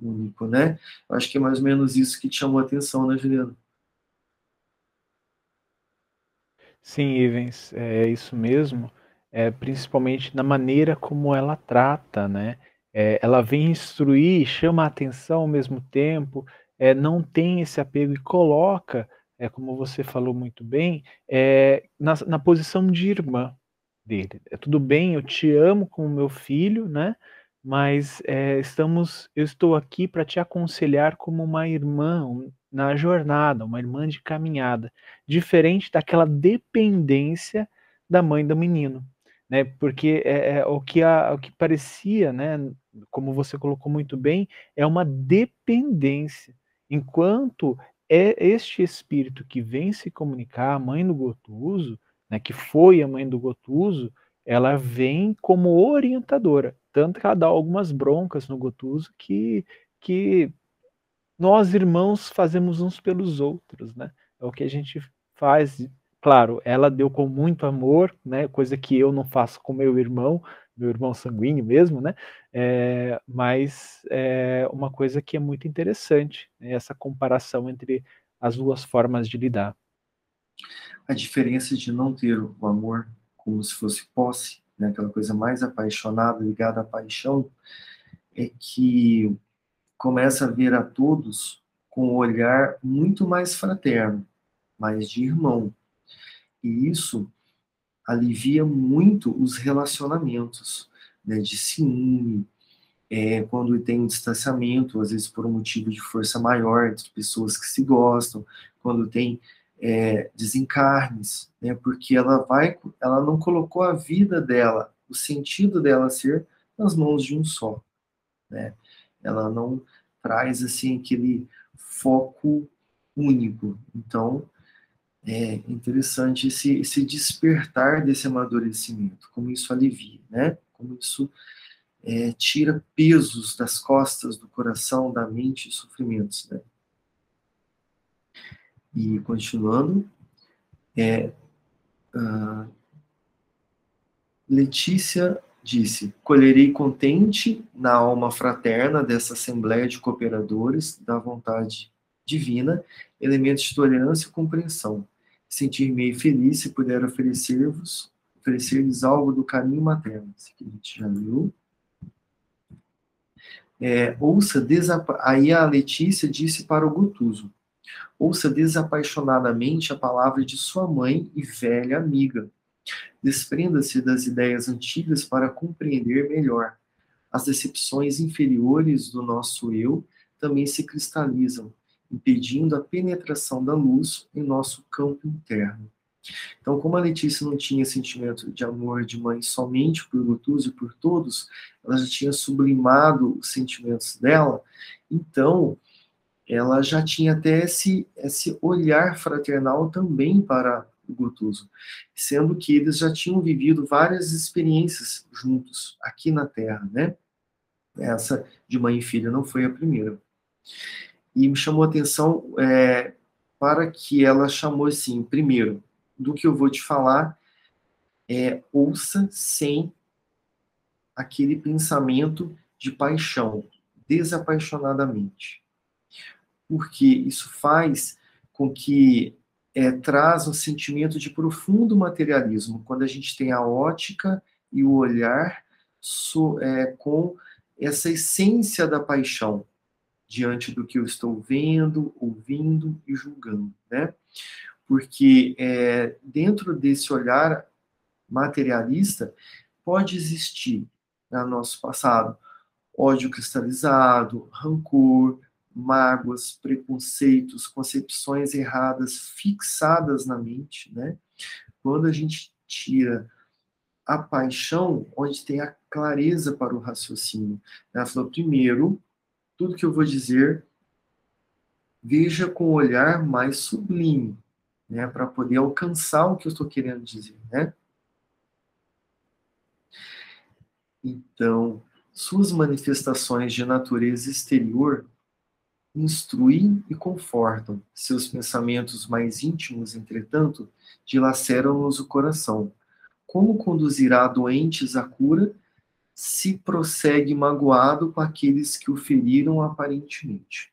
único, né? Eu acho que é mais ou menos isso que te chamou a atenção, né, Juliana? Sim, Ivens, é isso mesmo, é, principalmente na maneira como ela trata, né? É, ela vem instruir, chama a atenção ao mesmo tempo, é, não tem esse apego e coloca, é, como você falou muito bem, é, na, na posição de irmã dele. É tudo bem, eu te amo como meu filho, né? Mas é, estamos, eu estou aqui para te aconselhar como uma irmã na jornada, uma irmã de caminhada, diferente daquela dependência da mãe do menino, né? Porque é, é o que a, o que parecia, né? Como você colocou muito bem, é uma dependência. Enquanto é este espírito que vem se comunicar, a mãe do Gotuso, né, que foi a mãe do Gotuso, ela vem como orientadora. Tanto que ela dá algumas broncas no Gotuso que, que nós, irmãos, fazemos uns pelos outros, né? É o que a gente faz. Claro, ela deu com muito amor, né? Coisa que eu não faço com meu irmão, meu irmão sanguíneo mesmo, né? É, mas é uma coisa que é muito interessante, né? essa comparação entre as duas formas de lidar. A diferença de não ter o amor como se fosse posse, né? aquela coisa mais apaixonada, ligada à paixão, é que começa a ver a todos com um olhar muito mais fraterno, mais de irmão. E isso alivia muito os relacionamentos, né, de ciúme, é, quando tem um distanciamento, às vezes por um motivo de força maior entre pessoas que se gostam, quando tem é, desencarnes, né, porque ela vai, ela não colocou a vida dela, o sentido dela ser nas mãos de um só, né? Ela não traz assim aquele foco único. Então, é interessante esse, esse despertar desse amadurecimento, como isso alivia, né? Como isso é, tira pesos das costas do coração, da mente e sofrimentos, né? E continuando, é, uh, Letícia disse: colherei contente na alma fraterna dessa assembleia de cooperadores da vontade divina, elementos de tolerância e compreensão. Sentir-me feliz se puder oferecer-vos, oferecer-lhes algo do caminho materno. Isso aqui a gente já viu. É, ouça desapa... Aí a Letícia disse para o Gutuso: ouça desapaixonadamente a palavra de sua mãe e velha amiga. Desprenda-se das ideias antigas para compreender melhor. As decepções inferiores do nosso eu também se cristalizam, impedindo a penetração da luz em nosso campo interno. Então, como a Letícia não tinha sentimento de amor de mãe somente por Lotus e por todos, ela já tinha sublimado os sentimentos dela, então ela já tinha até esse, esse olhar fraternal também para o Gotuso, sendo que eles já tinham vivido várias experiências juntos aqui na Terra, né? Essa de mãe e filha não foi a primeira e me chamou a atenção é, para que ela chamou assim, primeiro, do que eu vou te falar, é, ouça sem aquele pensamento de paixão, desapaixonadamente. Porque isso faz com que é, traz um sentimento de profundo materialismo, quando a gente tem a ótica e o olhar so, é, com essa essência da paixão, diante do que eu estou vendo, ouvindo e julgando, né? Porque é, dentro desse olhar materialista pode existir no nosso passado ódio cristalizado, rancor, mágoas, preconceitos, concepções erradas fixadas na mente, né? Quando a gente tira a paixão, onde tem a clareza para o raciocínio. Ela falou, primeiro, tudo que eu vou dizer, veja com um olhar mais sublime, né, para poder alcançar o que eu estou querendo dizer, né? Então, suas manifestações de natureza exterior instruem e confortam. Seus pensamentos mais íntimos, entretanto, dilaceram-nos o coração. Como conduzirá doentes à cura se prossegue magoado com aqueles que o feriram aparentemente?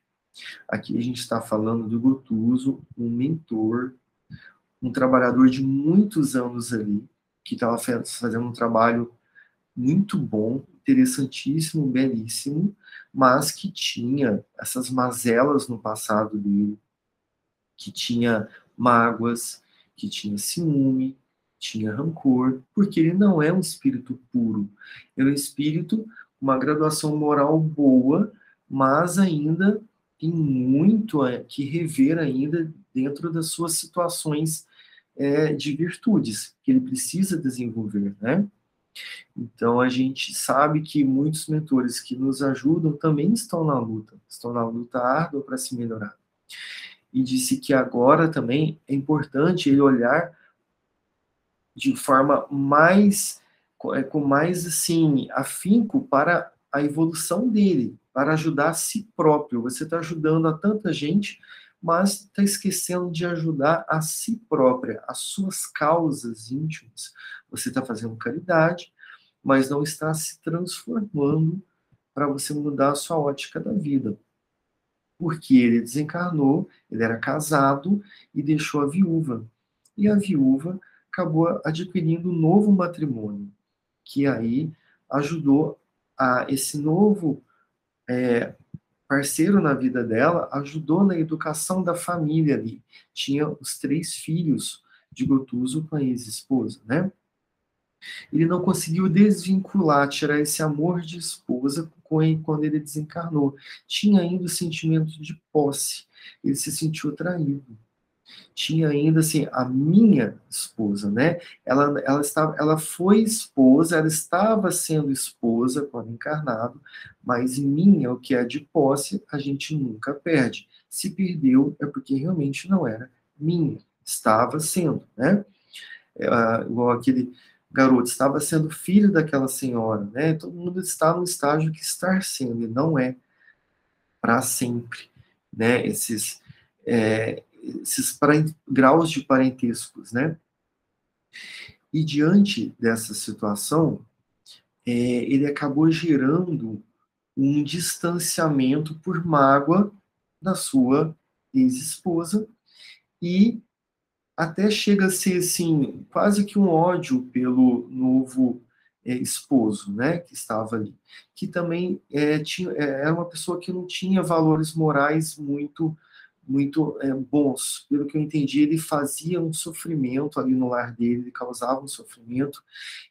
Aqui a gente está falando do Gotuso, um mentor, um trabalhador de muitos anos ali, que estava fazendo um trabalho muito bom, interessantíssimo, belíssimo, mas que tinha essas mazelas no passado dele, que tinha mágoas, que tinha ciúme, tinha rancor, porque ele não é um espírito puro. É um espírito com uma graduação moral boa, mas ainda tem muito que rever ainda dentro das suas situações é, de virtudes que ele precisa desenvolver, né? Então a gente sabe que muitos mentores que nos ajudam também estão na luta, estão na luta árdua para se melhorar. E disse que agora também é importante ele olhar de forma mais é, com mais assim afinco para a evolução dele, para ajudar a si próprio. Você está ajudando a tanta gente, mas está esquecendo de ajudar a si própria, as suas causas íntimas. Você está fazendo caridade, mas não está se transformando para você mudar a sua ótica da vida. Porque ele desencarnou, ele era casado e deixou a viúva. E a viúva acabou adquirindo um novo matrimônio, que aí ajudou a esse novo é, parceiro na vida dela, ajudou na educação da família ali. Tinha os três filhos de Gotuso com a ex-esposa, né? Ele não conseguiu desvincular, tirar esse amor de esposa quando ele desencarnou. Tinha ainda o sentimento de posse. Ele se sentiu traído tinha ainda assim a minha esposa, né? Ela, ela estava, ela foi esposa, ela estava sendo esposa quando encarnado, mas minha, o que é de posse, a gente nunca perde. Se perdeu é porque realmente não era minha, estava sendo, né? É, igual aquele garoto estava sendo filho daquela senhora, né? Todo mundo está no estágio que estar sendo e não é para sempre, né? Esses é, esses graus de parentescos, né? E diante dessa situação, é, ele acabou gerando um distanciamento por mágoa da sua ex-esposa e até chega a ser assim quase que um ódio pelo novo é, esposo, né, que estava ali, que também é, tinha, é, era uma pessoa que não tinha valores morais muito muito é, bons. Pelo que eu entendi, ele fazia um sofrimento ali no lar dele, ele causava um sofrimento,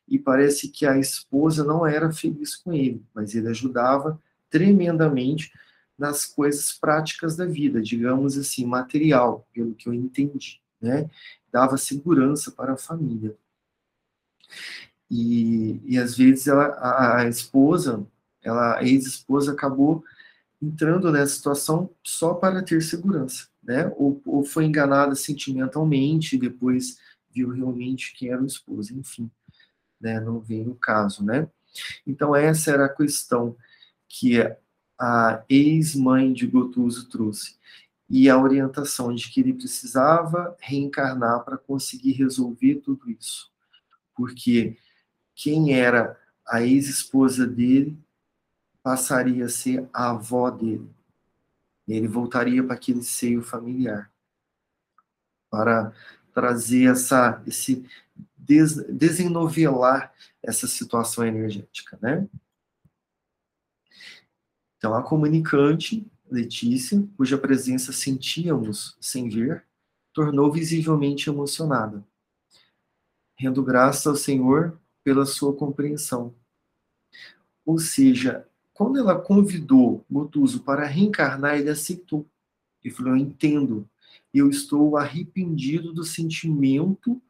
e parece que a esposa não era feliz com ele, mas ele ajudava tremendamente nas coisas práticas da vida, digamos assim, material, pelo que eu entendi, né? Dava segurança para a família. E, e às vezes ela, a, a esposa, ela, a ex-esposa acabou entrando nessa situação só para ter segurança, né? Ou, ou foi enganada sentimentalmente depois viu realmente quem era o esposo, enfim, né? Não veio o caso, né? Então essa era a questão que a ex-mãe de Gotuso trouxe e a orientação de que ele precisava reencarnar para conseguir resolver tudo isso, porque quem era a ex-esposa dele passaria a ser a avó dele. Ele voltaria para aquele seio familiar para trazer essa, esse des, desenovelar essa situação energética, né? Então, a comunicante, Letícia, cuja presença sentíamos sem ver, tornou visivelmente emocionada, rendo graça ao Senhor pela sua compreensão. Ou seja, quando ela convidou Gotuso para reencarnar, ele aceitou. Ele falou: Eu entendo, eu estou arrependido do sentimento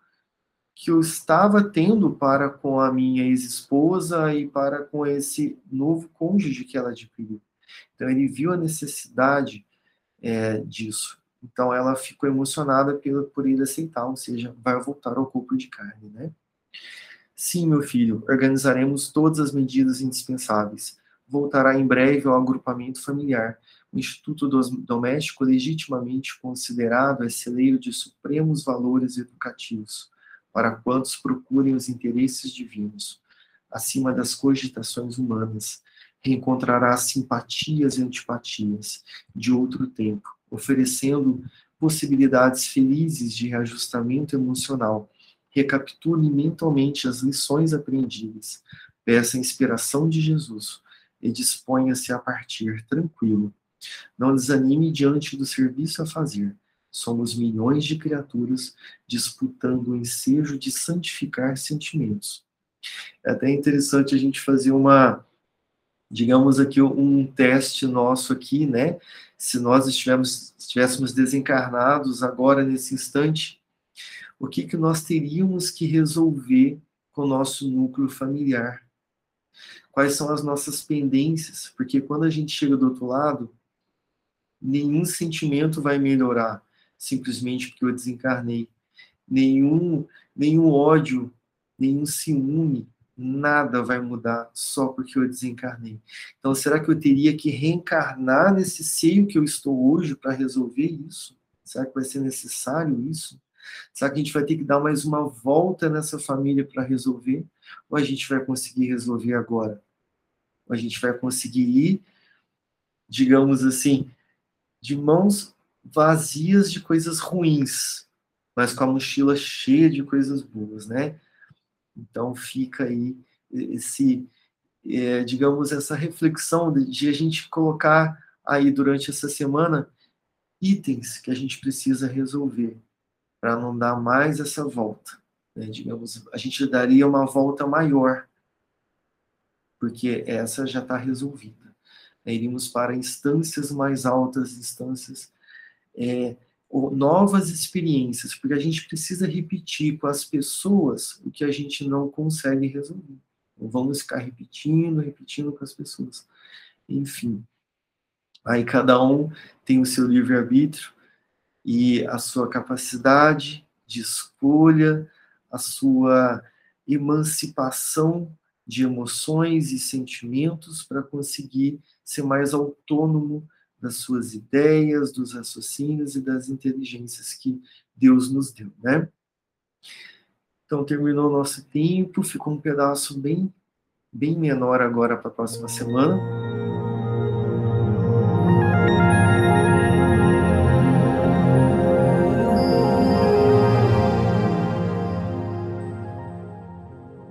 que eu estava tendo para com a minha ex-esposa e para com esse novo cônjuge que ela adquiriu. Então, ele viu a necessidade é, disso. Então, ela ficou emocionada pelo, por ele aceitar, ou seja, vai voltar ao corpo de carne, né? Sim, meu filho, organizaremos todas as medidas indispensáveis voltará em breve ao agrupamento familiar, o Instituto Doméstico legitimamente considerado é celeiro de supremos valores educativos para quantos procurem os interesses divinos, acima das cogitações humanas, reencontrará simpatias e antipatias de outro tempo, oferecendo possibilidades felizes de reajustamento emocional. Recapitule mentalmente as lições aprendidas, peça a inspiração de Jesus e disponha-se a partir tranquilo. Não desanime diante do serviço a fazer. Somos milhões de criaturas disputando o ensejo de santificar sentimentos. É até interessante a gente fazer uma, digamos aqui, um teste nosso aqui, né? Se nós estivéssemos, desencarnados agora, nesse instante, o que, que nós teríamos que resolver com o nosso núcleo familiar? Quais são as nossas pendências? Porque quando a gente chega do outro lado, nenhum sentimento vai melhorar simplesmente porque eu desencarnei. Nenhum, nenhum ódio, nenhum ciúme, nada vai mudar só porque eu desencarnei. Então, será que eu teria que reencarnar nesse seio que eu estou hoje para resolver isso? Será que vai ser necessário isso? Será que a gente vai ter que dar mais uma volta nessa família para resolver? Ou a gente vai conseguir resolver agora? A gente vai conseguir ir, digamos assim, de mãos vazias de coisas ruins, mas com a mochila cheia de coisas boas, né? Então fica aí esse, é, digamos, essa reflexão de, de a gente colocar aí durante essa semana itens que a gente precisa resolver para não dar mais essa volta. Né? Digamos, a gente daria uma volta maior, porque essa já está resolvida. Iríamos para instâncias mais altas, instâncias é, novas experiências, porque a gente precisa repetir com as pessoas o que a gente não consegue resolver. Então, vamos ficar repetindo, repetindo com as pessoas. Enfim. Aí cada um tem o seu livre-arbítrio e a sua capacidade de escolha, a sua emancipação de emoções e sentimentos para conseguir ser mais autônomo das suas ideias, dos raciocínios e das inteligências que Deus nos deu, né? Então terminou o nosso tempo, ficou um pedaço bem bem menor agora para a próxima semana.